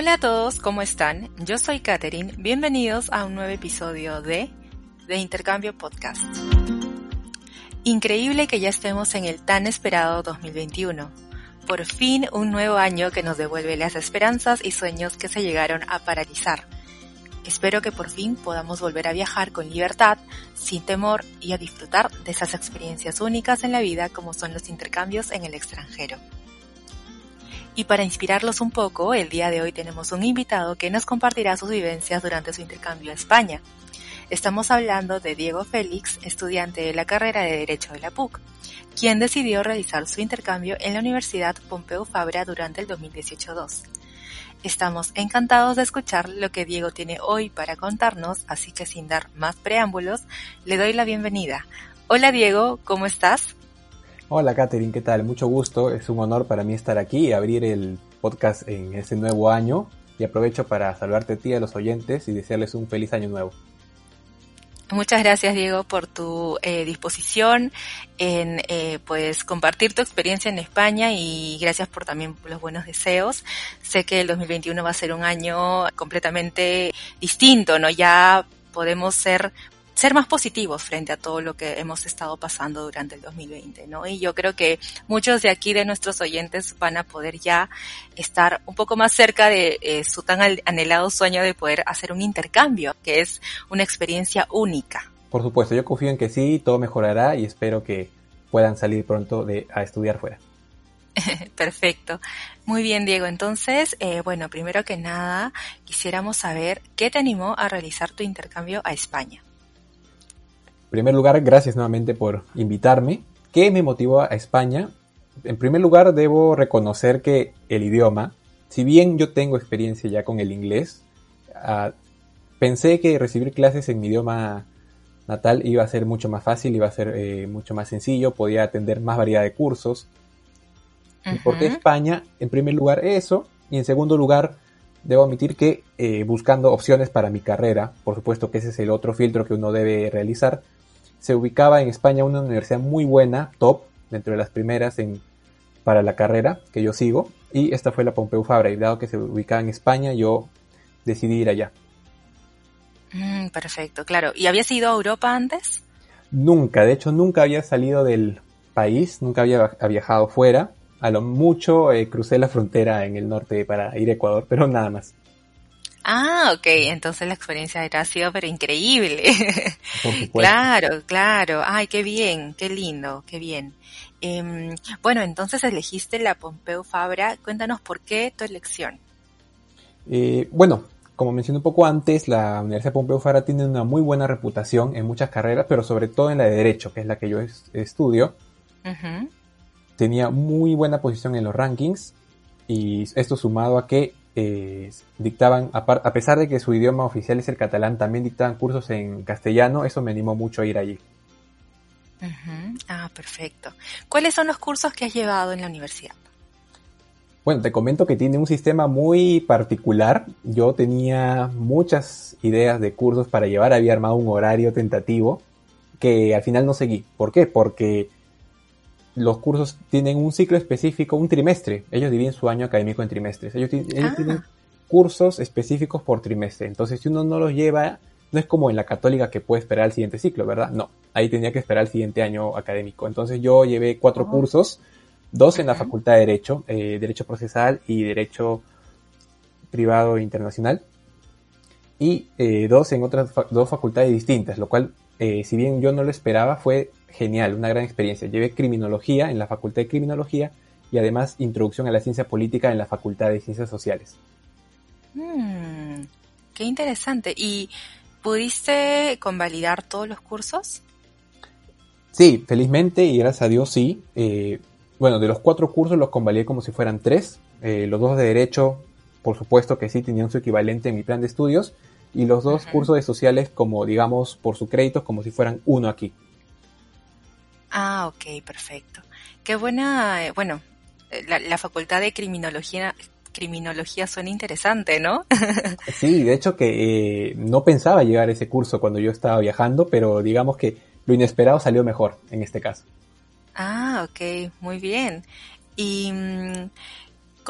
Hola a todos, ¿cómo están? Yo soy Katherine, bienvenidos a un nuevo episodio de De Intercambio Podcast. Increíble que ya estemos en el tan esperado 2021. Por fin un nuevo año que nos devuelve las esperanzas y sueños que se llegaron a paralizar. Espero que por fin podamos volver a viajar con libertad, sin temor y a disfrutar de esas experiencias únicas en la vida como son los intercambios en el extranjero. Y para inspirarlos un poco, el día de hoy tenemos un invitado que nos compartirá sus vivencias durante su intercambio a España. Estamos hablando de Diego Félix, estudiante de la carrera de Derecho de la PUC, quien decidió realizar su intercambio en la Universidad Pompeu Fabra durante el 2018-2. Estamos encantados de escuchar lo que Diego tiene hoy para contarnos, así que sin dar más preámbulos, le doy la bienvenida. Hola Diego, ¿cómo estás? Hola Katherine, ¿qué tal? Mucho gusto, es un honor para mí estar aquí y abrir el podcast en este nuevo año y aprovecho para saludarte a ti, a los oyentes y desearles un feliz año nuevo. Muchas gracias Diego por tu eh, disposición en eh, pues compartir tu experiencia en España y gracias por también los buenos deseos. Sé que el 2021 va a ser un año completamente distinto, ¿no? Ya podemos ser ser más positivos frente a todo lo que hemos estado pasando durante el 2020, ¿no? Y yo creo que muchos de aquí de nuestros oyentes van a poder ya estar un poco más cerca de eh, su tan anhelado sueño de poder hacer un intercambio, que es una experiencia única. Por supuesto, yo confío en que sí, todo mejorará y espero que puedan salir pronto de, a estudiar fuera. Perfecto. Muy bien, Diego. Entonces, eh, bueno, primero que nada, quisiéramos saber qué te animó a realizar tu intercambio a España. En primer lugar, gracias nuevamente por invitarme. ¿Qué me motivó a España? En primer lugar, debo reconocer que el idioma, si bien yo tengo experiencia ya con el inglés, uh, pensé que recibir clases en mi idioma natal iba a ser mucho más fácil, iba a ser eh, mucho más sencillo, podía atender más variedad de cursos. Uh -huh. ¿Y por qué España? En primer lugar, eso. Y en segundo lugar, debo admitir que eh, buscando opciones para mi carrera, por supuesto que ese es el otro filtro que uno debe realizar, se ubicaba en España una universidad muy buena, top, dentro de las primeras en, para la carrera que yo sigo, y esta fue la Pompeu Fabra, y dado que se ubicaba en España, yo decidí ir allá. Mm, perfecto, claro. ¿Y habías ido a Europa antes? Nunca, de hecho nunca había salido del país, nunca había viajado fuera, a lo mucho eh, crucé la frontera en el norte para ir a Ecuador, pero nada más. Ah, ok, entonces la experiencia ha sido pero increíble. claro, claro. Ay, qué bien, qué lindo, qué bien. Eh, bueno, entonces elegiste la Pompeu Fabra. Cuéntanos por qué tu elección. Eh, bueno, como mencioné un poco antes, la Universidad Pompeu Fabra tiene una muy buena reputación en muchas carreras, pero sobre todo en la de Derecho, que es la que yo es, estudio. Uh -huh. Tenía muy buena posición en los rankings y esto sumado a que eh, dictaban, a, a, pesar de que su idioma oficial es el catalán, también dictaban cursos en castellano, eso me animó mucho a ir allí. Uh -huh. Ah, perfecto. ¿Cuáles son los cursos que has llevado en la universidad? Bueno, te comento que tiene un sistema muy particular. Yo tenía muchas ideas de cursos para llevar, había armado un horario tentativo que al final no seguí. ¿Por qué? Porque los cursos tienen un ciclo específico, un trimestre. Ellos dividen su año académico en trimestres. Ellos, ellos ah. tienen cursos específicos por trimestre. Entonces, si uno no los lleva, no es como en la católica que puede esperar el siguiente ciclo, ¿verdad? No, ahí tenía que esperar el siguiente año académico. Entonces, yo llevé cuatro oh. cursos, dos en la Facultad de Derecho, eh, Derecho Procesal y Derecho Privado Internacional, y eh, dos en otras fa dos facultades distintas, lo cual, eh, si bien yo no lo esperaba, fue genial, una gran experiencia. Llevé criminología en la Facultad de Criminología y además introducción a la ciencia política en la Facultad de Ciencias Sociales. Mm, qué interesante. ¿Y pudiste convalidar todos los cursos? Sí, felizmente y gracias a Dios sí. Eh, bueno, de los cuatro cursos los convalidé como si fueran tres. Eh, los dos de Derecho, por supuesto que sí, tenían su equivalente en mi plan de estudios. Y los dos uh -huh. cursos de sociales como, digamos, por su crédito, como si fueran uno aquí. Ah, ok, perfecto. Qué buena, eh, bueno, la, la, facultad de criminología, criminología suena interesante, ¿no? sí, de hecho que eh, no pensaba llegar a ese curso cuando yo estaba viajando, pero digamos que lo inesperado salió mejor en este caso. Ah, ok, muy bien. Y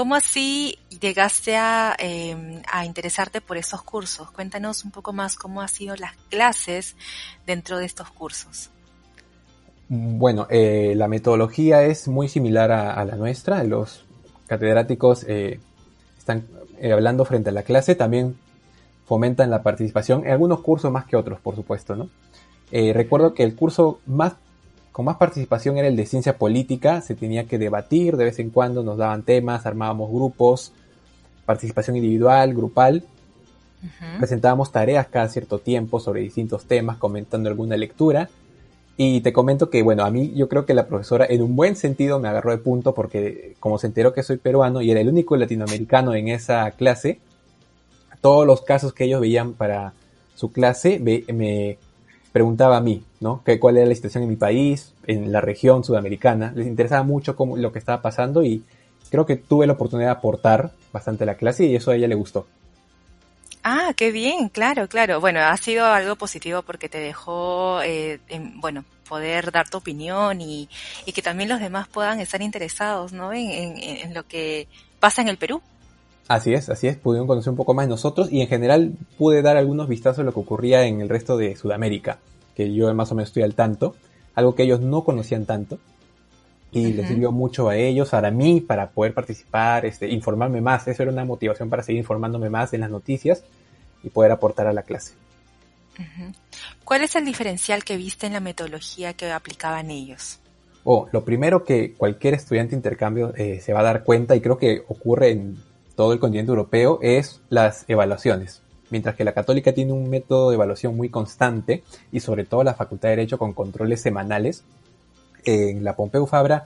¿Cómo así llegaste a, em, a interesarte por esos cursos? Cuéntanos un poco más cómo han sido las clases dentro de estos cursos. Bueno, eh, la metodología es muy similar a, la nuestra. Los catedráticos eh, están eh, hablando frente a la clase, también fomentan la participación en algunos cursos más que otros, por supuesto, ¿no? recuerdo que el curso más con más participación era el de ciencia política, se tenía que debatir, de vez en cuando nos daban temas, armábamos grupos, participación individual, grupal, presentábamos tareas cada cierto tiempo sobre distintos temas, comentando alguna lectura y te comento que, bueno, a mí yo creo que la profesora en un buen sentido me agarró de punto porque como se enteró que soy peruano y era el único latinoamericano en esa clase, todos los casos que ellos veían para su clase me preguntaba a mí, ¿no? Que, ¿Cuál era la situación en mi país, en la región sudamericana? Les interesaba mucho cómo, lo que estaba pasando y creo que tuve la oportunidad de aportar bastante a la clase y eso a ella le gustó. Ah, qué bien, claro, claro. Bueno, ha sido algo positivo porque te dejó, eh, bueno, poder dar tu opinión y, y, que también los demás puedan estar interesados, ¿no? En, en, lo que pasa en el Perú. Así es, así es, pudieron conocer un poco más de nosotros y en general pude dar algunos vistazos de lo que ocurría en el resto de Sudamérica, que yo más o menos estoy al tanto, algo que ellos no conocían tanto y les sirvió mucho a ellos, a mí, para poder participar, este, informarme más. Eso era una motivación para seguir informándome más en las noticias y poder aportar a la clase. ¿Cuál es el diferencial que viste en la metodología que aplicaban ellos? Oh, lo primero que cualquier estudiante de intercambio eh, se va a dar cuenta, y creo que ocurre en todo el continente europeo, es las evaluaciones. Mientras que la católica tiene un método de evaluación muy constante, y sobre todo la Facultad de Derecho con controles semanales, en la Pompeu Fabra,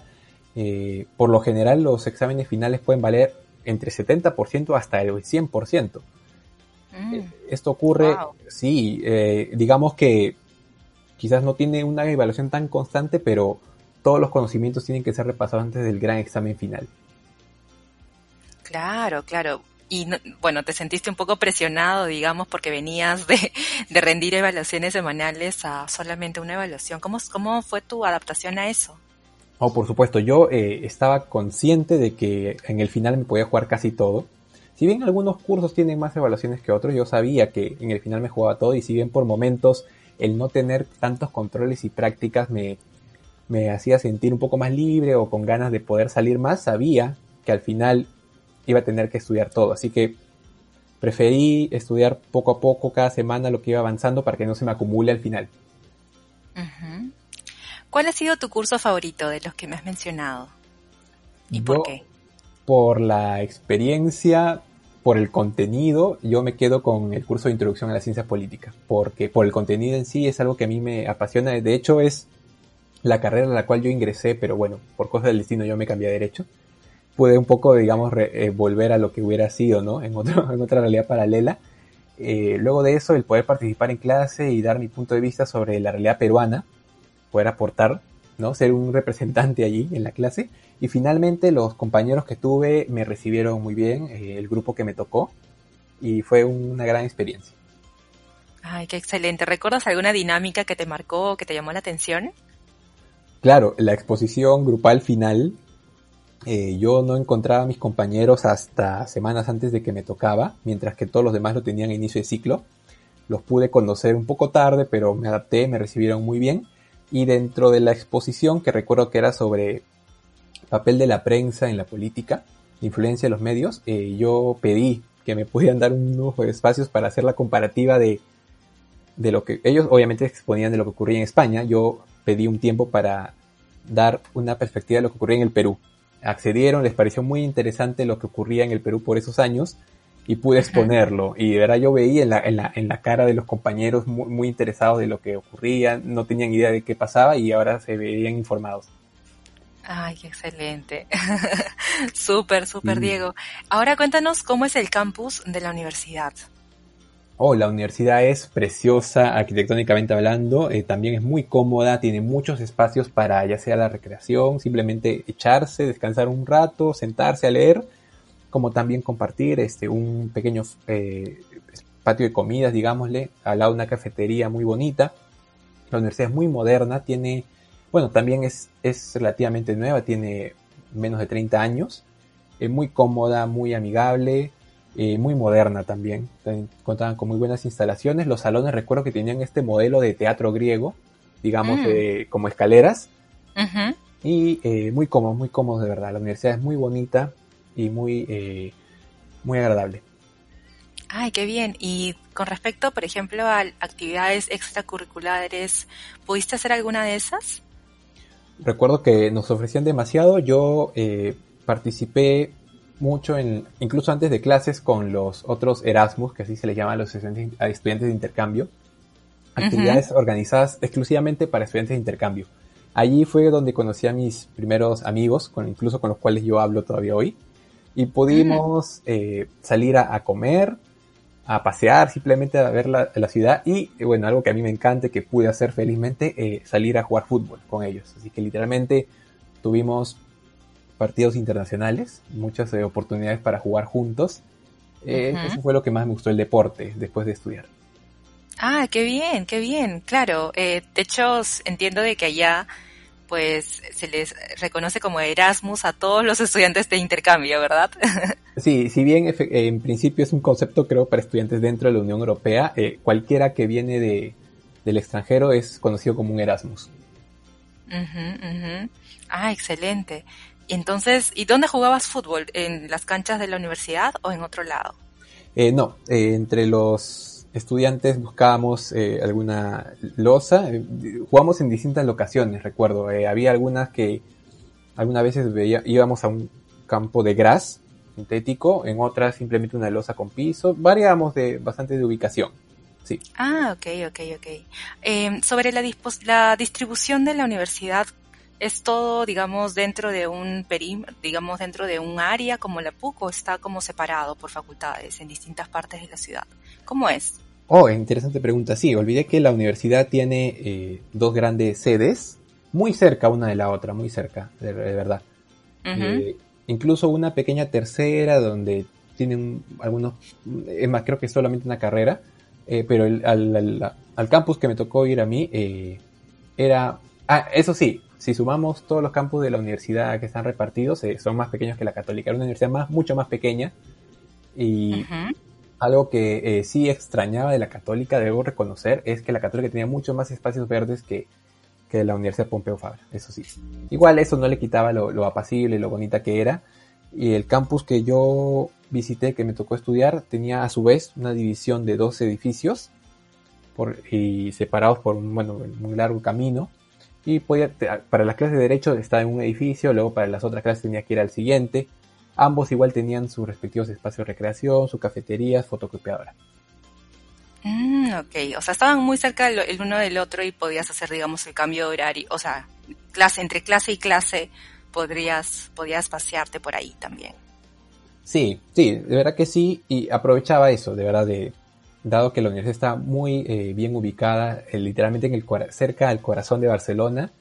eh, por lo general los exámenes finales pueden valer entre 70% hasta el 100%. Mm. Eh, esto ocurre, sí, eh, digamos que quizás no tiene una evaluación tan constante, pero todos los conocimientos tienen que ser repasados antes del gran examen final. Claro, claro. Y bueno, te sentiste un poco presionado, digamos, porque venías de, de rendir evaluaciones semanales a solamente una evaluación. ¿Cómo, cómo fue tu adaptación a eso? Oh, por supuesto, yo eh, estaba consciente de que en el final me podía jugar casi todo. Si bien algunos cursos tienen más evaluaciones que otros, yo sabía que en el final me jugaba todo y si bien por momentos el no tener tantos controles y prácticas me, me hacía sentir un poco más libre o con ganas de poder salir más, sabía que al final iba a tener que estudiar todo. Así que preferí estudiar poco a poco cada semana lo que iba avanzando para que no se me acumule al final. ¿Cuál ha sido tu curso favorito de los que me has mencionado? ¿Y por qué? Por la experiencia, por el contenido, yo me quedo con el curso de Introducción a la Ciencia Política, porque por el contenido en sí es algo que a mí me apasiona. De hecho, es la carrera a la cual yo ingresé, pero bueno, por cosas del destino yo me cambié de derecho pude un poco, digamos, eh, volver a lo que hubiera sido, ¿no? En, otro, en otra realidad paralela. Eh, luego de eso, el poder participar en clase y dar mi punto de vista sobre la realidad peruana, poder aportar, ¿no? Ser un representante allí en la clase. Y finalmente los compañeros que tuve me recibieron muy bien, eh, el grupo que me tocó, y fue una gran experiencia. Ay, qué excelente. ¿Recuerdas alguna dinámica que te marcó, que te llamó la atención? Claro, la exposición grupal final eh, yo no encontraba a mis compañeros hasta semanas antes de que me tocaba, mientras que todos los demás lo tenían a inicio de ciclo. Los pude conocer un poco tarde, pero me adapté, me recibieron muy bien. Y dentro de la exposición, que recuerdo que era sobre papel de la prensa en la política, influencia de los medios, eh, yo pedí que me pudieran dar unos espacios para hacer la comparativa de, de lo que ellos obviamente exponían de lo que ocurría en España. Yo pedí un tiempo para dar una perspectiva de lo que ocurría en el Perú accedieron, les pareció muy interesante lo que ocurría en el Perú por esos años y pude exponerlo. Y de verdad yo veía en la, en la, en la cara de los compañeros muy, muy, interesados de lo que ocurría, no tenían idea de qué pasaba y ahora se veían informados. Ay, excelente. súper, súper, Diego. Ahora cuéntanos cómo es el campus de la universidad. Oh, la universidad es preciosa arquitectónicamente hablando, eh, también es muy cómoda, tiene muchos espacios para ya sea la recreación, simplemente echarse, descansar un rato, sentarse a leer, como también compartir este un pequeño eh, patio de comidas, digámosle, al lado de una cafetería muy bonita. La universidad es muy moderna, tiene, bueno, también es, es relativamente nueva, tiene menos de 30 años eh, muy cómoda, muy amigable, eh, muy moderna también. Contaban con muy buenas instalaciones. Los salones recuerdo que tenían este modelo de teatro griego, digamos, mm. como escaleras. Y eh, muy cómodos, muy cómodos de verdad. La universidad es muy bonita y muy, muy agradable. Ay, qué bien. Y con respecto, por ejemplo, a actividades extracurriculares, ¿pudiste hacer alguna de esas? Recuerdo que nos ofrecían demasiado. Yo eh, participé mucho en, incluso antes de clases con los otros Erasmus, que así se les llama a los estudiantes, de intercambio. Actividades organizadas exclusivamente para estudiantes de intercambio. Allí fue donde conocí a mis primeros amigos, con, incluso con los cuales yo hablo todavía hoy. Y pudimos eh, salir a, comer, a pasear, simplemente a ver la, ciudad y, bueno, algo que a mí me encanta, que pude hacer felizmente, eh, salir a jugar fútbol con ellos. Así que literalmente tuvimos partidos internacionales, muchas eh, oportunidades para jugar juntos. Eh, eso fue lo que más me gustó el deporte después de estudiar. Ah, qué bien, qué bien, claro. de hecho, entiendo de que allá pues se les reconoce como Erasmus a todos los estudiantes de intercambio, ¿verdad? Sí, si bien en principio es un concepto creo para estudiantes dentro de la Unión Europea, eh, cualquiera que viene de, del extranjero es conocido como un Erasmus. Ah, excelente. Entonces, ¿y dónde jugabas fútbol? ¿En las canchas de la universidad o en otro lado? Eh, no, eh, entre los estudiantes buscábamos eh, alguna losa, eh, jugamos en distintas locaciones, recuerdo, eh, había algunas que algunas veces veía, íbamos a un campo de gras sintético, en otras simplemente una losa con piso, variábamos de bastante de ubicación. Sí. Ah, ok, ok, ok. Sobre la, la distribución de la universidad, ¿es todo, digamos, dentro de un perímetro, digamos, dentro de un área como la PUC o está como separado por facultades en distintas partes de la ciudad? ¿Cómo es? Oh, interesante pregunta. Sí, olvidé que la universidad tiene eh, dos grandes sedes, muy cerca una de la otra, muy cerca, de, verdad. Eh, incluso una pequeña tercera donde tienen algunos, es más, creo que es solamente una carrera, eh, pero al, campus que me tocó ir a mí era... Ah, eso sí, si sumamos todos los campus de la universidad que están repartidos, son más pequeños que la católica. Era una universidad más, mucho más pequeña y algo que eh, sí extrañaba de la católica, debo reconocer, es que la católica tenía muchos más espacios verdes que, que la Universidad Pompeu Fabra, eso sí. Igual eso no le quitaba lo, apacible y lo bonita que era. Y el campus que yo visité, que me tocó estudiar, tenía a su vez una división de dos edificios por, y separados por un, bueno, un largo camino. Y podía, para las clases de derecho estaba en un edificio, luego para las otras clases tenía que ir al siguiente. Ambos igual tenían sus respectivos espacios de recreación, su cafetería, fotocopiadora. Mm, ok, o sea, estaban muy cerca el uno del otro y podías hacer, digamos, el cambio de horario, o sea, clase entre clase y clase podrías, podías pasearte por ahí también. Sí, sí, de verdad que sí, y aprovechaba eso, de verdad, de, dado que la universidad está muy eh, bien ubicada, eh, literalmente en el, cerca al corazón de Barcelona,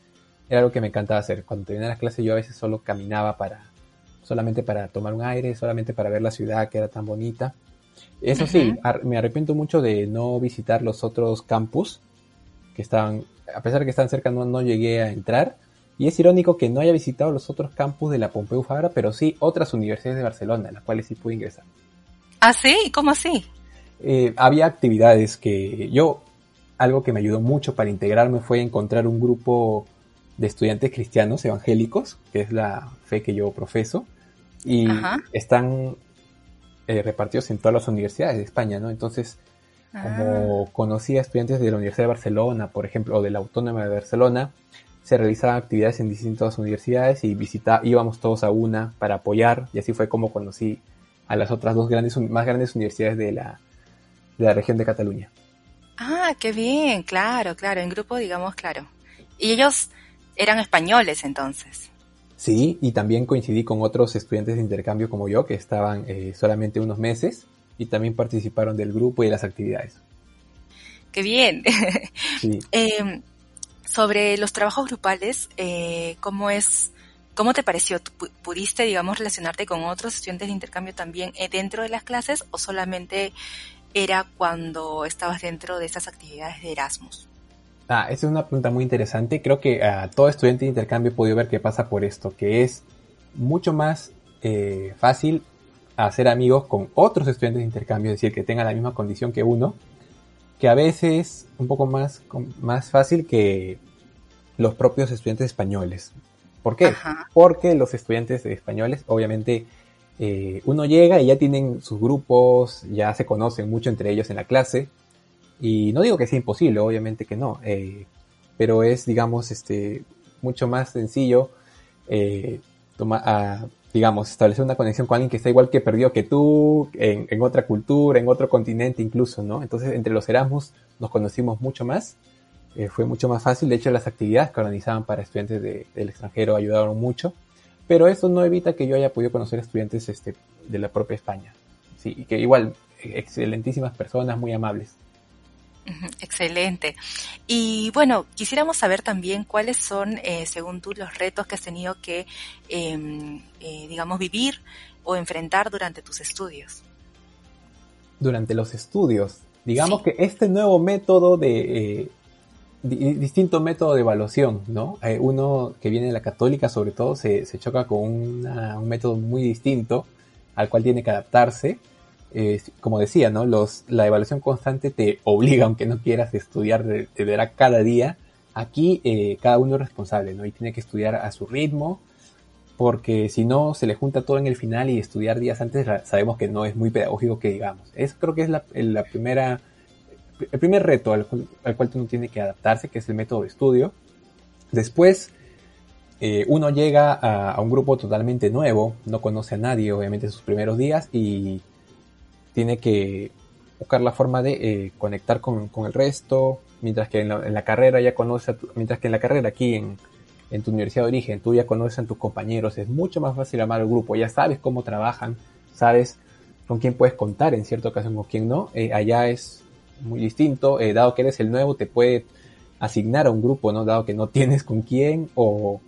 era algo que me encantaba hacer. Cuando terminaba la clase yo a veces solo caminaba para, solamente para tomar un aire, solamente para ver la ciudad que era tan bonita. Eso sí, me arrepiento mucho de no visitar los otros campus que estaban, a pesar de que están cerca, no, no llegué a entrar. Y es irónico que no haya visitado los otros campus de la Pompeu Fabra, pero sí otras universidades de Barcelona, en las cuales sí pude ingresar. ¿Ah, sí? ¿Cómo así? Eh, había actividades que yo, algo que me ayudó mucho para integrarme fue encontrar un grupo de estudiantes cristianos evangélicos, que es la fe que yo profeso, y están eh, repartidos en todas las universidades de España, ¿no? Entonces, como ah. conocía estudiantes de la Universidad de Barcelona, por ejemplo, o de la Autónoma de Barcelona, se realizaban actividades en distintas universidades y visita, íbamos todos a una para apoyar, y así fue como conocí a las otras dos grandes, más grandes universidades de la, de la región de Cataluña. Ah, qué bien, claro, claro, en grupo, digamos, claro. Y ellos eran españoles entonces. Sí, y también coincidí con otros estudiantes de intercambio como yo, que estaban eh, solamente unos meses y también participaron del grupo y de las actividades. ¡Qué bien! Em, sobre los trabajos grupales, eh, ¿cómo es, cómo te pareció? ¿Pudiste, digamos, relacionarte con otros estudiantes de intercambio también eh, dentro de las clases o solamente era cuando estabas dentro de esas actividades de Erasmus? Ah, esa es una pregunta muy interesante. Creo que a todo estudiante de intercambio he podido ver que pasa por esto, que es mucho más eh, fácil hacer amigos con otros estudiantes de intercambio, es decir, que tengan la misma condición que uno, que a veces un poco más, más fácil que los propios estudiantes españoles. ¿Por qué? Porque los estudiantes españoles, obviamente, eh, uno llega y ya tienen sus grupos, ya se conocen mucho entre ellos en la clase. Y no digo que sea imposible, obviamente que no. Eh, pero es, digamos, este, mucho más sencillo eh, digamos, establecer una conexión con alguien que está igual que perdió que tú, en, en, otra cultura, en otro continente incluso, ¿no? Entonces, entre los Erasmus nos conocimos mucho más eh, fue mucho más fácil. De hecho, las actividades que organizaban para estudiantes del extranjero ayudaron mucho. Pero eso no evita que yo haya podido conocer estudiantes este, de la propia España. Sí, y que igual, excelentísimas personas, muy amables. Excelente. Y bueno, quisiéramos saber también cuáles son, eh, según tú, los retos que has tenido que, em, eh, digamos, vivir o enfrentar durante tus estudios. Durante los estudios. Digamos que este nuevo método de, distinto método de evaluación, ¿no? Eh, uno que viene de la católica, sobre todo, se, choca con un método muy distinto al cual tiene que adaptarse. Como decía, ¿no? Los, la evaluación constante te obliga, aunque no quieras estudiar, te verá cada día. Aquí eh, cada uno es responsable, ¿no? Y tiene que estudiar a su ritmo, porque si no se le junta todo en el final y estudiar días antes sabemos que no es muy pedagógico que digamos. Eso creo que es la primera el primer reto al, cual uno tiene que adaptarse, que es el método de estudio. Después, eh, uno llega a, un grupo totalmente nuevo, no conoce a nadie, obviamente, en sus primeros días y tiene que buscar la forma de eh, conectar con, el resto, mientras que en la, carrera ya conoce, mientras que en la carrera aquí en, tu universidad de origen, tú ya conoces a tus compañeros, es mucho más fácil amar al grupo, ya sabes cómo trabajan, sabes con quién puedes contar en cierta ocasión con quién no. Eh, allá es muy distinto. Eh, dado que eres el nuevo, te puede asignar a un grupo, ¿no? Dado que no tienes con quién o,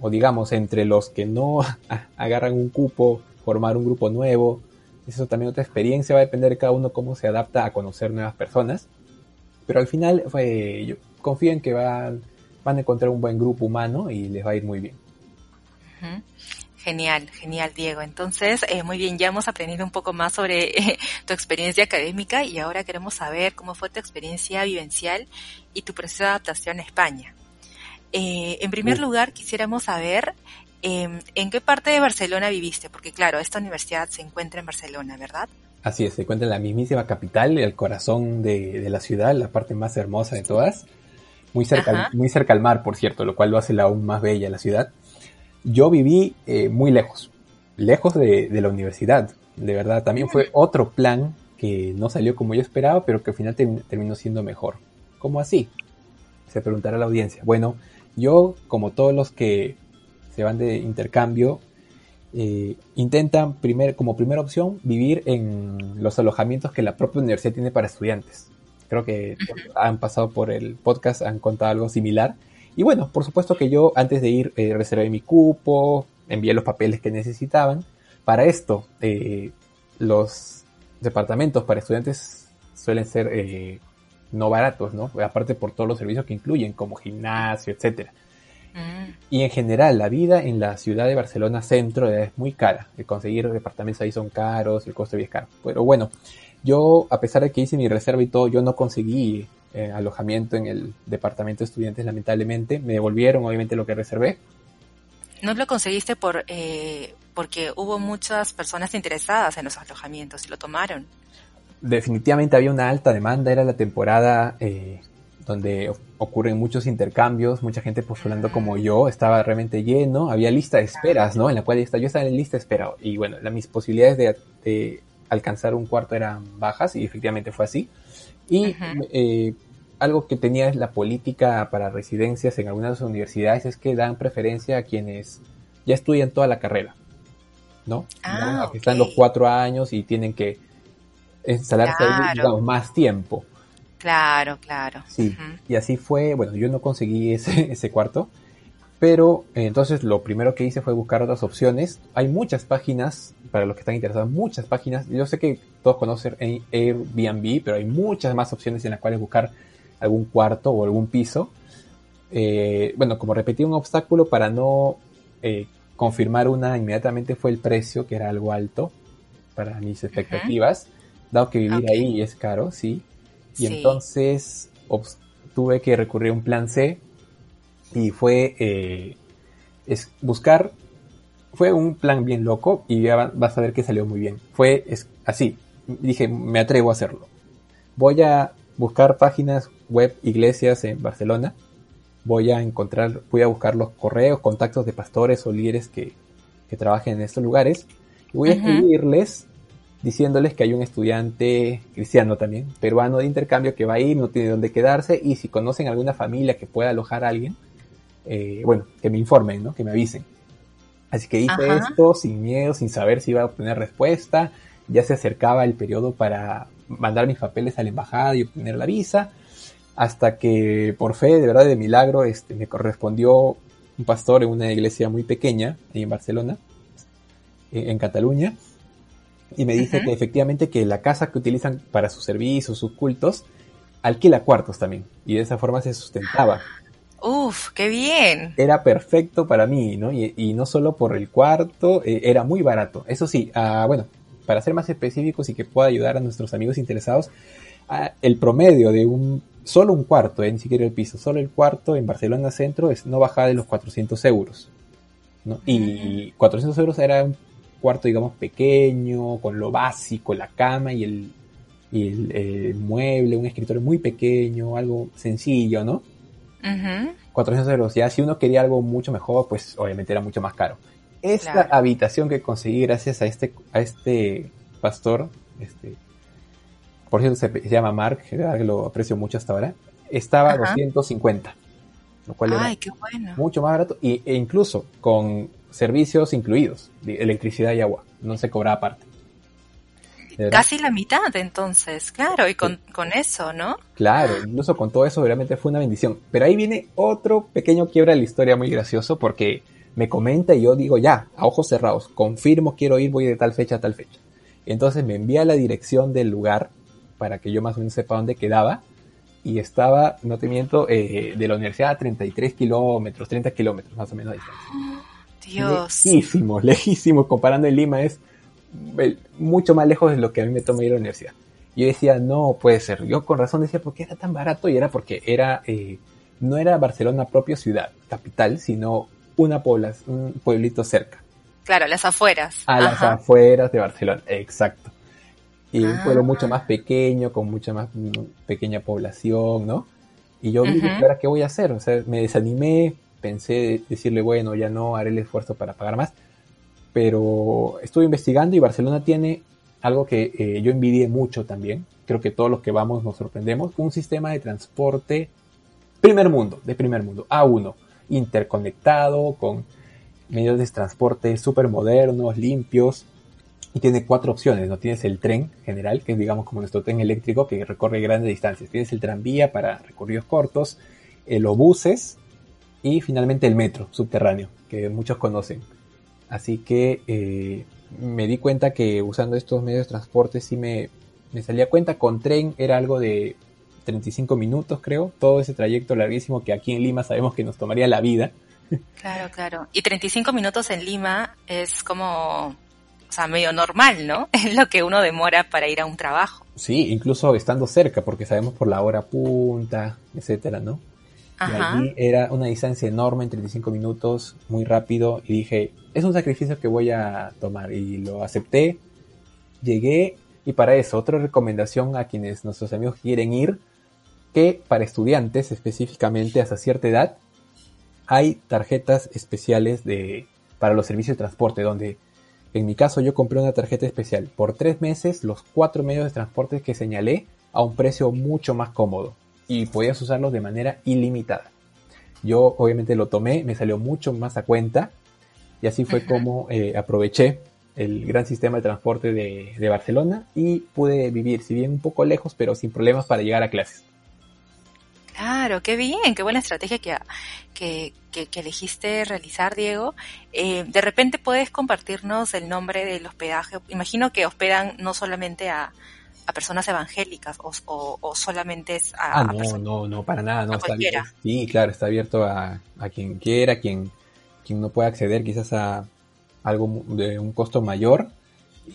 o digamos, entre los que no agarran un cupo, formar un grupo nuevo. Eso también otra experiencia, va a depender de cada uno cómo se adapta a conocer nuevas personas. Pero al final, yo confío en que van, van a encontrar un buen grupo humano y les va a ir muy bien. Genial, genial, Diego. Entonces, eh, muy bien, ya hemos aprendido un poco más sobre eh, tu experiencia académica y ahora queremos saber cómo fue tu experiencia vivencial y tu proceso de adaptación a España. Eh, en primer lugar, quisiéramos saber em, en qué parte de Barcelona viviste, porque claro, esta universidad se encuentra en Barcelona, ¿verdad? Así es, se encuentra en la mismísima capital, el corazón de, la ciudad, la parte más hermosa de todas. Muy cerca, muy cerca al mar, por cierto, lo cual lo hace aún más bella la ciudad yo viví eh, muy lejos, lejos de, la universidad. De verdad, también fue otro plan que no salió como yo esperaba, pero que al final terminó siendo mejor. ¿Cómo así? Se preguntará la audiencia. Bueno, yo, como todos los que se van de intercambio, eh, intentan primer, como primera opción vivir en los alojamientos que la propia universidad tiene para estudiantes. Creo que han pasado por el podcast, han contado algo similar. Y bueno, por supuesto que yo antes de ir eh, reservé mi cupo, envié los papeles que necesitaban. Para esto, eh, los departamentos para estudiantes suelen ser eh, no baratos, ¿no? Aparte por todos los servicios que incluyen, como gimnasio, etcétera. Mm. Y en general, la vida en la ciudad de Barcelona centro es muy cara. El conseguir departamentos ahí son caros, el costo es caro. Pero bueno, yo, a pesar de que hice mi reserva y todo, yo no conseguí eh, alojamiento en el departamento de estudiantes, lamentablemente. Me devolvieron, obviamente, lo que reservé. ¿No lo conseguiste por eh, porque hubo muchas personas interesadas en los alojamientos y lo tomaron? Definitivamente había una alta demanda, era la temporada eh, donde ocurren muchos intercambios, mucha gente postulando como yo, estaba realmente lleno, había lista de esperas, ¿no? En la cual yo estaba en lista de espera y bueno, mis posibilidades de, de alcanzar un cuarto eran bajas y efectivamente fue así. Y eh, algo que tenía la política para residencias en algunas universidades es que dan preferencia a quienes ya estudian toda la carrera, ¿no? Ah, están los cuatro años y tienen que instalarse más tiempo. Claro, claro. Sí, y así fue, bueno, yo no conseguí ese, ese cuarto, pero eh, entonces lo primero que hice fue buscar otras opciones. Hay muchas páginas, para los que están interesados, muchas páginas. Yo sé que todos conocen Airbnb, pero hay muchas más opciones en las cuales buscar algún cuarto o algún piso. Eh, bueno, como repetí, un obstáculo para no eh, confirmar una inmediatamente fue el precio, que era algo alto para mis expectativas, dado que vivir ahí es caro, sí. Y entonces tuve que recurrir a un plan C y fue eh, es buscar, fue un plan bien loco y ya vas a ver que salió muy bien. Fue es, así, dije, me atrevo a hacerlo. Voy a buscar páginas web, iglesias en Barcelona. Voy a encontrar, voy a buscar los correos, contactos de pastores o líderes que, que trabajen en estos lugares. Y voy a escribirles diciéndoles que hay un estudiante cristiano también, peruano de intercambio que va a ir, no tiene dónde quedarse y si conocen alguna familia que pueda alojar a alguien, eh, bueno, que me informen, ¿no? Que me avisen. Así que hice esto sin miedo, sin saber si iba a obtener respuesta. Ya se acercaba el periodo para mandar mis papeles a la embajada y obtener la visa. Hasta que, por fe, de verdad, de milagro, este, me correspondió un pastor en una iglesia muy pequeña, ahí en Barcelona, en Cataluña, y me dice que efectivamente que la casa que utilizan para sus servicios, sus cultos, alquila cuartos también, y de esa forma se sustentaba. Uf, qué bien. Era perfecto para mí, ¿no? Y, no solo por el cuarto, eh, era muy barato. Eso sí, ah, bueno, para ser más específicos y que pueda ayudar a nuestros amigos interesados, ah, el promedio de un solo un cuarto, eh, ni siquiera el piso, solo el cuarto en Barcelona Centro es no baja de los 400 euros. ¿no? Y 400 euros era un cuarto, digamos, pequeño, con lo básico, la cama y el, y el, mueble, un escritorio muy pequeño, algo sencillo, ¿no? 400 euros. Ya si uno quería algo mucho mejor, pues obviamente era mucho más caro. Esta habitación que conseguí gracias a este, a este pastor, este, por cierto se, llama Mark, lo aprecio mucho hasta ahora, estaba a 250. Lo cual era mucho más barato e incluso con servicios incluidos, electricidad y agua, no se cobra aparte. Casi la mitad entonces, claro, y con, con, eso, ¿no? Claro, incluso con todo eso realmente fue una bendición. Pero ahí viene otro pequeño quiebra de la historia muy gracioso porque me comenta y yo digo ya, a ojos cerrados, confirmo, quiero ir, voy de tal fecha a tal fecha. Entonces me envía la dirección del lugar para que yo más o menos sepa dónde quedaba y estaba, no te miento, eh, de la universidad a 33 kilómetros, 30 kilómetros más o menos de distancia. Dios. Lejísimo, lejísimo, comparando en Lima es mucho más lejos de lo que a mí me toma ir a la universidad. Yo decía, no puede ser. Yo con razón decía, ¿por qué era tan barato? Y era porque era, eh, no era Barcelona propia ciudad, capital, sino una población, un pueblito cerca. Claro, las afueras. A las afueras de Barcelona, exacto. Y un pueblo mucho ah. más pequeño, con mucha más mm, pequeña población, ¿no? Y yo dije, ¿ahora qué voy a hacer? O sea, me desanimé, pensé decirle, bueno, ya no haré el esfuerzo para pagar más, pero estuve investigando y Barcelona tiene algo que eh, yo envidié mucho también, creo que todos los que vamos nos sorprendemos, un sistema de transporte primer mundo, de primer mundo, A1, interconectado, con medios de transporte súper modernos, limpios, y tiene cuatro opciones, ¿no? Tienes el tren general, que es digamos como nuestro tren eléctrico que recorre grandes distancias, tienes el tranvía para recorridos cortos, los buses, y finalmente el metro subterráneo, que muchos conocen. Así que eh, me di cuenta que usando estos medios de transporte sí me, me salía cuenta. Con tren era algo de 35 minutos, creo. Todo ese trayecto larguísimo que aquí en Lima sabemos que nos tomaría la vida. Claro, claro. Y 35 minutos en Lima es como, o sea, medio normal, ¿no? Es lo que uno demora para ir a un trabajo. Sí, incluso estando cerca, porque sabemos por la hora punta, etcétera, ¿no? Y era una distancia enorme en 35 minutos, muy rápido, y dije, es un sacrificio que voy a tomar, y lo acepté, llegué, y para eso, otra recomendación a quienes nuestros amigos quieren ir, que para estudiantes específicamente hasta cierta edad, hay tarjetas especiales de, para los servicios de transporte, donde en mi caso yo compré una tarjeta especial. Por tres meses, los cuatro medios de transporte que señalé a un precio mucho más cómodo y podías usarlos de manera ilimitada. Yo obviamente lo tomé, me salió mucho más a cuenta y así fue como eh, aproveché el gran sistema de transporte de, Barcelona y pude vivir, si bien un poco lejos, pero sin problemas para llegar a clases. Claro, qué bien, qué buena estrategia que, que, elegiste realizar, Diego. Eh, de repente puedes compartirnos el nombre del hospedaje. Imagino que hospedan no solamente a, a personas evangélicas o, solamente es a, ah, no, no, no, para nada, no, está abierto. Sí, claro, está abierto a, quien quiera, quien, quien no pueda acceder quizás a algo de un costo mayor.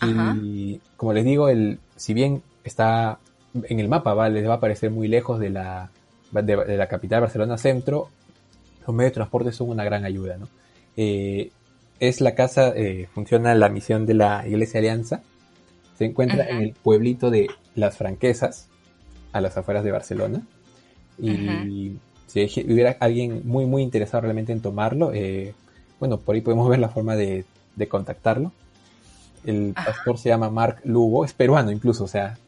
Y como les digo, el, si bien está en el mapa, ¿vale? les va a parecer muy lejos de la, de, la capital Barcelona Centro, los medios de transporte son una gran ayuda. ¿no? Eh, es la casa, eh, funciona la misión de la Iglesia Alianza. Se encuentra en el pueblito de Las Franquesas, a las afueras de Barcelona. Y si hubiera alguien muy, muy interesado realmente en tomarlo, eh, bueno, por ahí podemos ver la forma de, contactarlo. El pastor se llama Mark Lugo, es peruano incluso, o sea.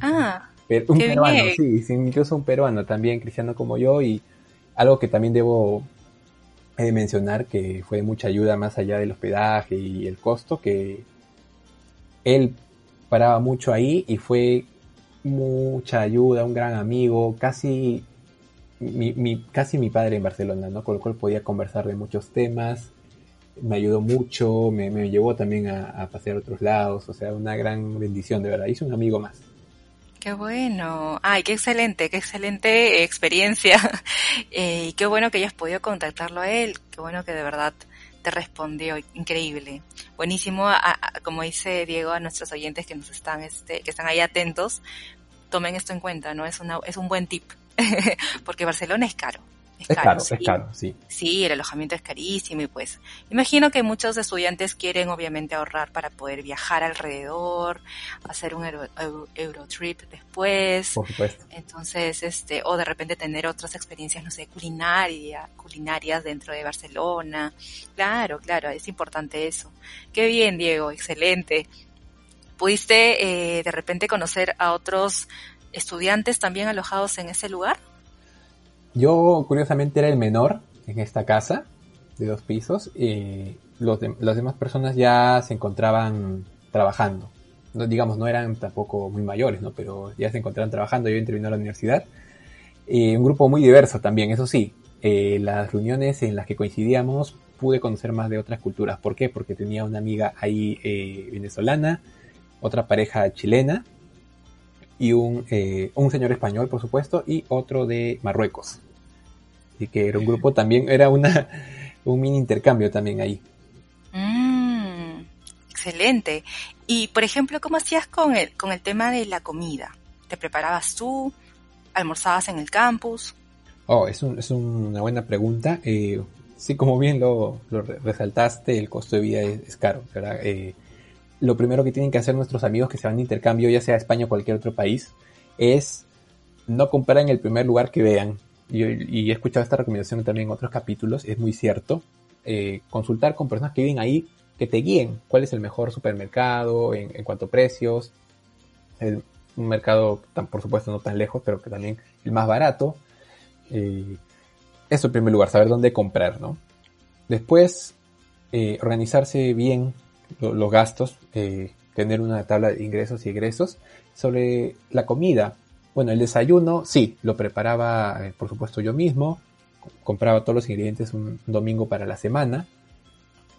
Ah, un peruano, sí, incluso un peruano también, cristiano como yo, y algo que también debo eh, mencionar que fue de mucha ayuda más allá del hospedaje y el costo, que él paraba mucho ahí y fue mucha ayuda, un gran amigo, casi mi, casi mi padre en Barcelona, ¿no? Con lo cual podía conversar de muchos temas, me ayudó mucho, me, llevó también a, pasear a otros lados, o sea, una gran bendición, de verdad, hice un amigo más. Qué bueno, ay, qué excelente, qué excelente experiencia, eh, y qué bueno que hayas podido contactarlo a él, qué bueno que de verdad te respondió, increíble, buenísimo, como dice Diego a nuestros oyentes que nos están, este, que están ahí atentos, tomen esto en cuenta, ¿no? Es una, es un buen tip porque Barcelona es caro. Es, caro, es caro, sí. Sí, el alojamiento es carísimo y pues imagino que muchos estudiantes quieren obviamente ahorrar para poder viajar alrededor, hacer un Euro, trip después. Por supuesto. Entonces, este, o de repente tener otras experiencias, no sé, culinaria, culinarias dentro de Barcelona. Claro, claro, es importante eso. Qué bien, Diego, excelente. ¿Pudiste eh, de repente conocer a otros estudiantes también alojados en ese lugar? Yo, curiosamente, era el menor en esta casa de dos pisos las demás personas ya se encontraban trabajando. No, digamos, no eran tampoco muy mayores, ¿no? Pero ya se encontraban trabajando, yo terminó la universidad. Y un grupo muy diverso también, eso sí. Eh, las reuniones en las que coincidíamos pude conocer más de otras culturas. ¿Por qué? Porque tenía una amiga ahí eh, venezolana, otra pareja chilena y un, eh, un señor español, por supuesto, y otro de Marruecos. Así que era un grupo también, era una, un mini intercambio también ahí. Mm, excelente. Y, por ejemplo, ¿cómo hacías con el, con el tema de la comida? ¿Te preparabas tú? ¿Almorzabas en el campus? Oh, es, un, es una buena pregunta. Eh, sí, como bien lo, lo, resaltaste, el costo de vida es, caro, ¿verdad? Eh, lo primero que tienen que hacer nuestros amigos que se van de intercambio, ya sea a España o cualquier otro país, es no comprar en el primer lugar que vean. Y, he escuchado esta recomendación también en otros capítulos, es muy cierto. Eh, consultar con personas que viven ahí, que te guíen cuál es el mejor supermercado, en, cuanto a precios, un mercado, tan, por supuesto, no tan lejos, pero que también el más barato. Eh, eso en primer lugar, saber dónde comprar, ¿no? Después, eh, organizarse bien los gastos, tener una tabla de ingresos y egresos. Sobre la comida, bueno, el desayuno, sí, lo preparaba, eh, por supuesto, yo mismo. Compraba todos los ingredientes un domingo para la semana.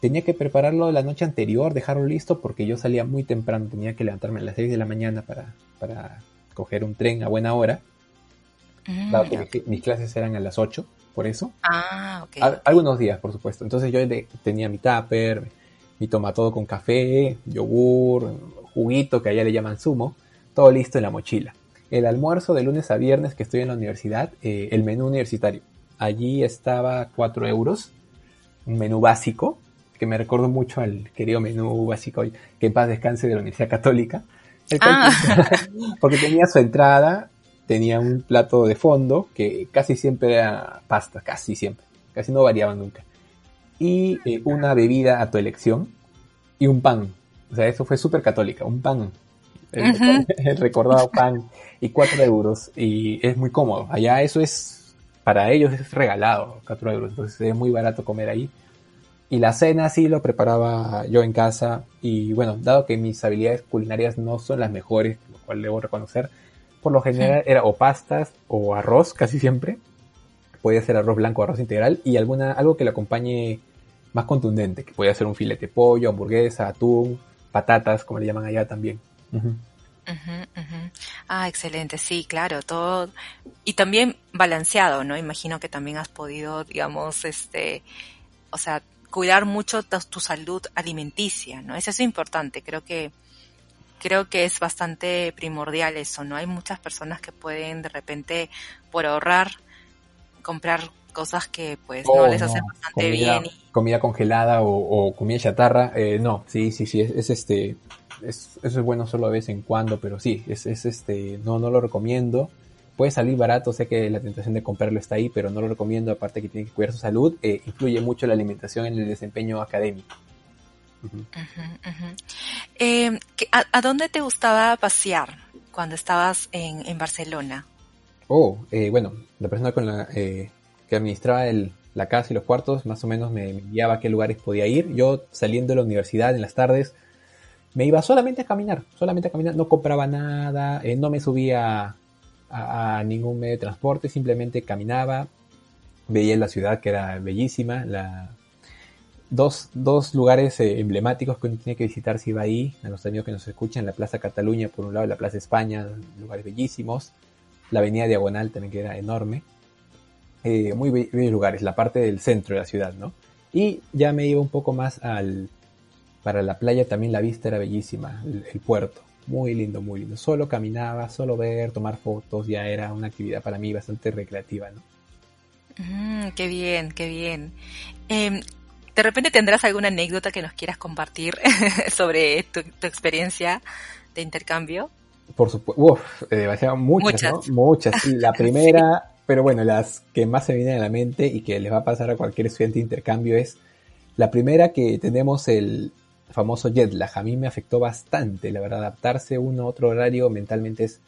Tenía que prepararlo la noche anterior, dejarlo listo, porque yo salía muy temprano. Tenía que levantarme a las 6 de la mañana para, para coger un tren a buena hora. Mm, mis clases eran a las 8, por eso. Ah, ok. algunos días, por supuesto. Entonces yo tenía mi tupper, mi todo con café, yogur, juguito que allá le llaman zumo, todo listo en la mochila. El almuerzo de lunes a viernes que estoy en la universidad, eh, el menú universitario. Allí estaba 4 euros, un menú básico, que me recuerdo mucho al querido menú básico que en paz descanse de la Universidad Católica. Ah. porque tenía su entrada, tenía un plato de fondo que casi siempre era pasta, casi siempre, casi no variaba nunca y eh, una bebida a tu elección y un pan. O sea, eso fue súper católica, un pan. El, recordado pan y cuatro euros y es muy cómodo. Allá eso es, para ellos es regalado, cuatro euros. Entonces es muy barato comer ahí. Y la cena sí lo preparaba yo en casa y bueno, dado que mis habilidades culinarias no son las mejores, lo cual debo reconocer, por lo general era o pastas o arroz casi siempre. Podía ser arroz blanco, arroz integral y alguna, algo que le acompañe más contundente, que puede ser un filete de pollo, hamburguesa, atún, patatas, como le llaman allá también. Ah, excelente, sí, claro, todo y también balanceado, ¿no? Imagino que también has podido, digamos, este, o sea, cuidar mucho tu, salud alimenticia, ¿no? Eso es importante, creo que creo que es bastante primordial eso, ¿no? Hay muchas personas que pueden de repente por ahorrar comprar cosas que pues no oh, les hacen bastante bien. Comida congelada o, comida chatarra, eh, no, sí, sí, sí, es, este, es, eso es bueno solo de vez en cuando, pero sí, es, es este, no, no lo recomiendo. Puede salir barato, sé que la tentación de comprarlo está ahí, pero no lo recomiendo, aparte que tiene que cuidar su salud, eh, influye mucho la alimentación en el desempeño académico. Em, ¿a, dónde te gustaba pasear cuando estabas en, en Barcelona? Oh, eh, bueno, la persona con la eh, que administraba el, la casa y los cuartos más o menos me, guiaba a qué lugares podía ir. Yo saliendo de la universidad en las tardes me iba solamente a caminar, solamente a caminar, no compraba nada, no me subía a, ningún medio de transporte, simplemente caminaba, veía la ciudad que era bellísima, dos, dos lugares eh, emblemáticos que uno tiene que visitar si va ahí, a los amigos que nos escuchan, la Plaza Cataluña por un lado, la Plaza España, lugares bellísimos, la Avenida Diagonal también que era enorme, eh, muy bellos lugares, la parte del centro de la ciudad, ¿no? Y ya me iba un poco más al, para la playa también la vista era bellísima, el puerto. Muy lindo, muy lindo. Solo caminaba, solo ver, tomar fotos, ya era una actividad para mí bastante recreativa, ¿no? Mm, qué bien, qué bien. Em, ¿De repente tendrás alguna anécdota que nos quieras compartir sobre tu, experiencia de intercambio? Por supuesto, eh, muchas, muchas. Muchas, La primera, pero bueno, las que más se vienen a la mente y que les va a pasar a cualquier estudiante de intercambio es la primera que tenemos el, famoso jet lag. A mí me afectó bastante, la verdad, adaptarse uno a otro horario mentalmente es,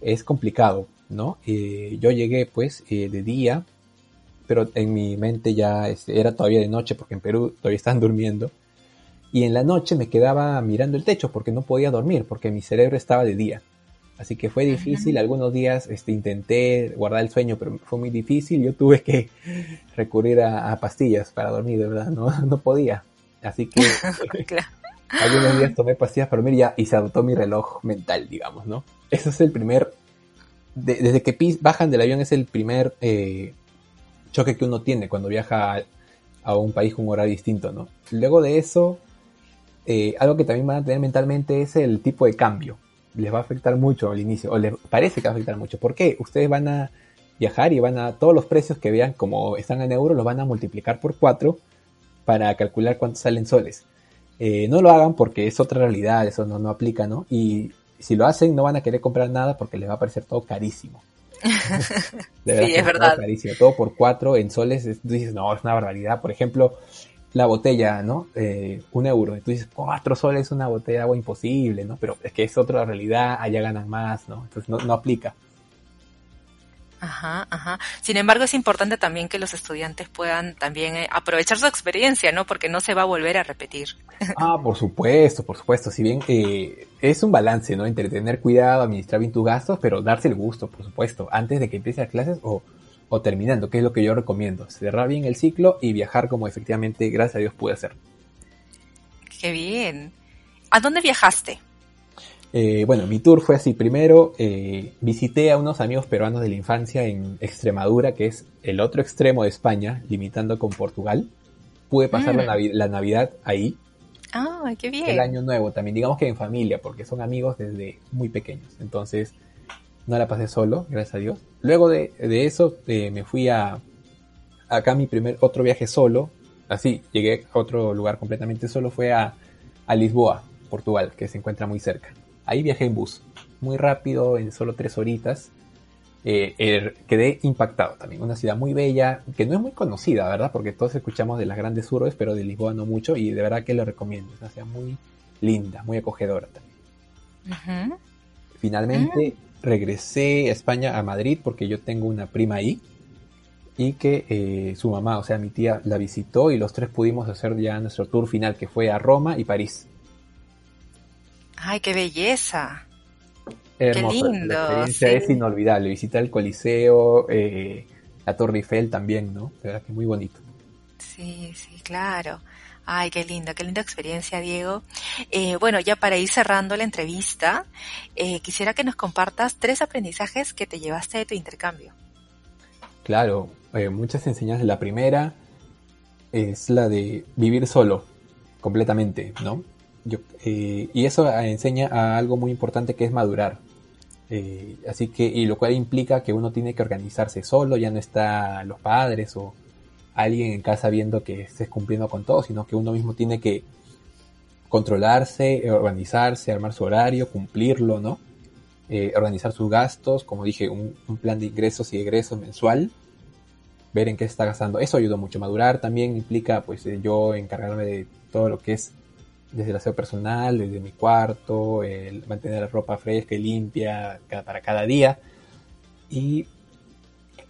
es complicado, ¿no? Eh, yo llegué pues eh, de día, pero en mi mente ya este, era todavía de noche porque en Perú todavía están durmiendo. Y en la noche me quedaba mirando el techo porque no podía dormir, porque mi cerebro estaba de día. Así que fue difícil, algunos días este, intenté guardar el sueño, pero fue muy difícil. Yo tuve que recurrir a, a pastillas para dormir, de verdad, no, no podía. Así que algunos días tomé pastillas para dormir y se adoptó mi reloj mental, digamos, ¿no? Ese es el primer, desde que bajan del avión es el primer eh, choque que uno tiene cuando viaja a, un país con un horario distinto, ¿no? Luego de eso, eh, algo que también van a tener mentalmente es el tipo de cambio. Les va a afectar mucho al inicio, o les parece que va a afectar mucho. ¿Por qué? Ustedes van a viajar y van a, todos los precios que vean como están en euros, los van a multiplicar por 4 para calcular cuántos salen soles. Eh, no lo hagan porque es otra realidad, eso no, no aplica, ¿no? Y si lo hacen no van a querer comprar nada porque les va a parecer todo carísimo. sí, es verdad. Todo, carísimo. todo por cuatro en soles, tú dices, no, es una barbaridad. Por ejemplo, la botella, ¿no? Eh, un euro. Y tú dices, cuatro soles es una botella de agua imposible, ¿no? Pero es que es otra realidad, allá ganan más, ¿no? Entonces no, no aplica. Ajá, ajá. Sin embargo, es importante también que los estudiantes puedan también eh, aprovechar su experiencia, ¿no? Porque no se va a volver a repetir. Ah, por supuesto, por supuesto. Si bien eh, es un balance, ¿no? Entre tener cuidado, administrar bien tus gastos, pero darse el gusto, por supuesto, antes de que empiece las clases o, o terminando, que es lo que yo recomiendo. Cerrar bien el ciclo y viajar como efectivamente, gracias a Dios, pude hacer. Qué bien. ¿A dónde viajaste? Eh, bueno, mi tour fue así. Primero eh, visité a unos amigos peruanos de la infancia en Extremadura, que es el otro extremo de España, limitando con Portugal. Pude pasar la, mm. Navidad ahí. Ah, qué bien. El año nuevo también, digamos que en familia, porque son amigos desde muy pequeños. Entonces, no la pasé solo, gracias a Dios. Luego de, eso, eh, me fui a acá mi primer otro viaje solo. Así, llegué a otro lugar completamente solo, fue a, a Lisboa, Portugal, que se encuentra muy cerca. Ahí viajé en bus, muy rápido, en solo tres horitas. Eh, er, quedé impactado también. Una ciudad muy bella, que no es muy conocida, ¿verdad? Porque todos escuchamos de las grandes urbes, pero de Lisboa no mucho, y de verdad que lo recomiendo. Es una ciudad muy linda, muy acogedora también. Finalmente regresé a España, a Madrid, porque yo tengo una prima ahí, y que eh, su mamá, o sea, mi tía, la visitó y los tres pudimos hacer ya nuestro tour final, que fue a Roma y París. Ay, qué belleza. Qué lindo. La experiencia es inolvidable. Visitar el Coliseo, eh, la Torre Eiffel también, ¿no? De verdad que muy bonito. Sí, sí, claro. Ay, qué lindo, qué linda experiencia, Diego. Eh, bueno, ya para ir cerrando la entrevista, eh, quisiera que nos compartas tres aprendizajes que te llevaste de tu intercambio. Claro, muchas enseñanzas. La primera, es la de vivir solo, completamente, ¿no? Eh, y eso enseña a algo muy importante que es madurar. Eh, así que, y lo cual implica que uno tiene que organizarse solo, ya no está los padres o alguien en casa viendo que estés cumpliendo con todo, sino que uno mismo tiene que controlarse, organizarse, armar su horario, cumplirlo, ¿no? Eh, organizar sus gastos, como dije, un, plan de ingresos y egresos mensual, ver en qué se está gastando. Eso ayuda mucho. Madurar también implica, pues, yo encargarme de todo lo que es desde el aseo personal, desde mi cuarto, el mantener la ropa fresca y limpia para cada día. Y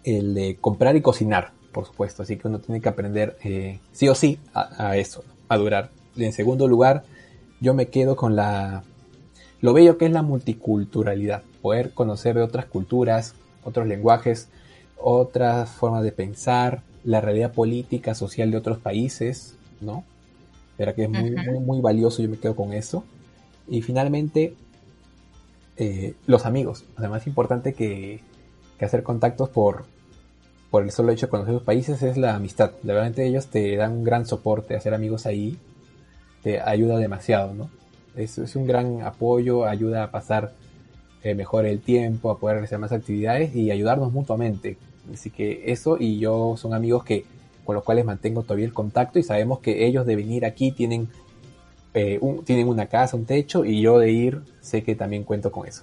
el de comprar y cocinar, por supuesto. Así que uno tiene que aprender eh, sí o sí a, eso, a durar. En segundo lugar, yo me quedo con la lo bello que es la multiculturalidad, poder conocer de otras culturas, otros lenguajes, otras formas de pensar, la realidad política, social de otros países, ¿no? Pero que es muy, muy, muy valioso, yo me quedo con eso. Y finalmente, eh, los amigos. Además, importante que, que, hacer contactos por, por el solo hecho de conocer los países es la amistad. De verdad, ellos te dan un gran soporte. Hacer amigos ahí te ayuda demasiado, ¿no? Es, es un gran apoyo, ayuda a pasar eh, mejor el tiempo, a poder realizar más actividades y ayudarnos mutuamente. Así que eso y yo son amigos que con los cuales mantengo todavía el contacto y sabemos que ellos de venir aquí tienen, eh, tienen una casa, un techo y yo de ir sé que también cuento con eso.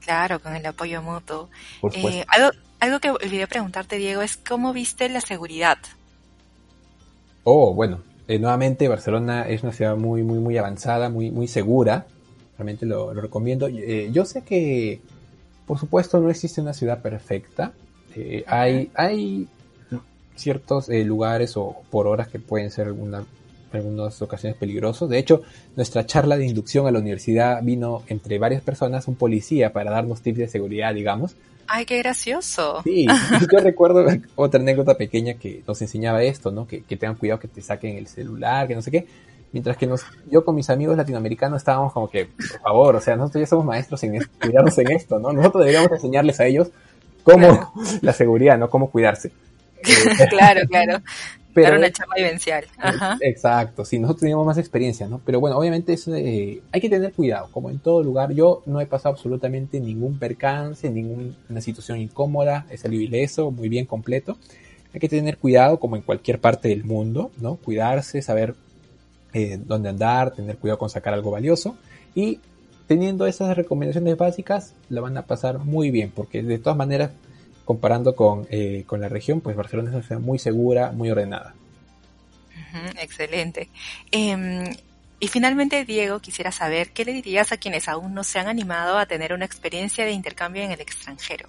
claro, con el apoyo mutuo. Eh, algo, algo que olvidé preguntarte, Diego, es cómo viste la seguridad. Oh, bueno, eh, nuevamente Barcelona es una ciudad muy, muy, muy avanzada, muy, muy segura. Realmente lo, recomiendo. yo sé que, por supuesto, no existe una ciudad perfecta. hay, hay ciertos eh, lugares o por horas que pueden ser alguna, algunas ocasiones peligrosos. De hecho, nuestra charla de inducción a la universidad vino entre varias personas, un policía, para darnos tips de seguridad, digamos. ¡Ay, qué gracioso! Sí, yo recuerdo otra anécdota pequeña que nos enseñaba esto, ¿no? Que, que tengan cuidado que te saquen el celular, que no sé qué. Mientras que nos, yo con mis amigos latinoamericanos estábamos como que, por favor, o sea, nosotros ya somos maestros en cuidarnos en esto, ¿no? Nosotros deberíamos enseñarles a ellos cómo la seguridad, ¿no? Cómo cuidarse. claro, claro. Pero, una chapa vivencial. Exacto, sí, nosotros teníamos más experiencia, ¿no? Pero bueno, obviamente eh, hay que tener cuidado, como en todo lugar. Yo no he pasado absolutamente ningún percance, ninguna situación incómoda, he salido ileso, muy bien completo. Hay que tener cuidado, como en cualquier parte del mundo, ¿no? Cuidarse, saber eh, dónde andar, tener cuidado con sacar algo valioso. Y teniendo esas recomendaciones básicas, la van a pasar muy bien, porque de todas maneras comparando con, eh, con la región, pues Barcelona es una ciudad muy segura, muy ordenada. excelente. Em, y finalmente, Diego, quisiera saber qué le dirías a quienes aún no se han animado a tener una experiencia de intercambio en el extranjero.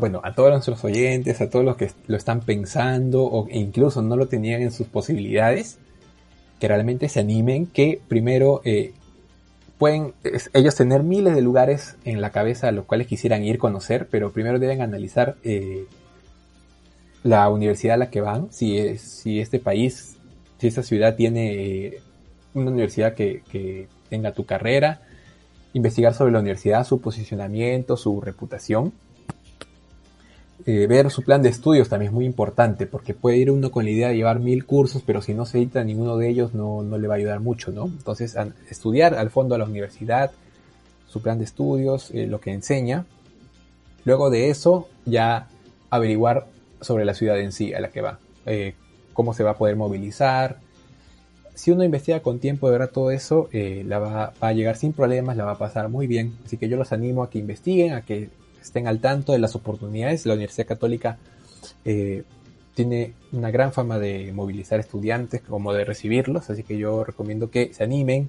Bueno, a todos nuestros oyentes, a todos los que lo están pensando o incluso no lo tenían en sus posibilidades, que realmente se animen, que primero eh, pueden ellos tener miles de lugares en la cabeza a los cuales quisieran ir conocer, pero primero deben analizar eh, la universidad a la que van, si, si este país, si esta ciudad tiene eh, una universidad que, que, tenga tu carrera, investigar sobre la universidad, su posicionamiento, su reputación, eh, ver su plan de estudios también es muy importante, porque puede ir uno con la idea de llevar mil cursos, pero si no se edita ninguno de ellos no, no le va a ayudar mucho, ¿no? Entonces, estudiar al fondo a la universidad, su plan de estudios, eh, lo que enseña. Luego de eso, ya averiguar sobre la ciudad en sí a la que va, eh, cómo se va a poder movilizar. Si uno investiga con tiempo de verdad todo eso, la va, va a llegar sin problemas, la va a pasar muy bien. Así que yo los animo a que investiguen, a que estén al tanto de las oportunidades. La Universidad Católica eh, tiene una gran fama de movilizar estudiantes como de recibirlos, así que yo recomiendo que se animen,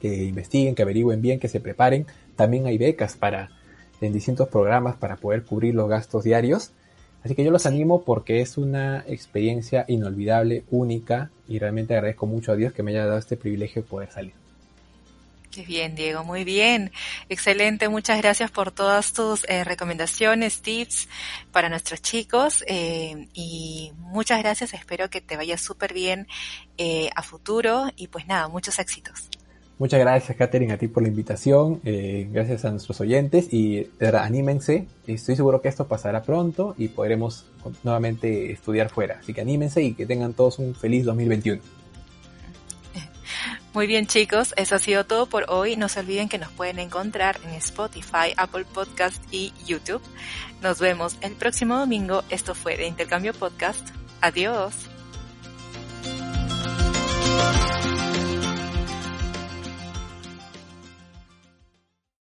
que investiguen, que averigüen bien, que se preparen. También hay becas para en distintos programas para poder cubrir los gastos diarios. Así que yo los animo porque es una experiencia inolvidable, única y realmente agradezco mucho a Dios que me haya dado este privilegio de poder salir. Qué bien, Diego, muy bien. Excelente, muchas gracias por todas tus eh, recomendaciones, tips para nuestros chicos eh, y muchas gracias, espero que te vaya súper bien eh, a futuro y pues nada, muchos éxitos. Muchas gracias, Katherine, a ti por la invitación. Eh, gracias a nuestros oyentes y de verdad, anímense. Estoy seguro que esto pasará pronto y podremos nuevamente estudiar fuera. Así que anímense y que tengan todos un feliz 2021. Muy bien chicos, eso ha sido todo por hoy. No se olviden que nos pueden encontrar en Spotify, Apple Podcast y YouTube. Nos vemos el próximo domingo. Esto fue de Intercambio Podcast. Adiós.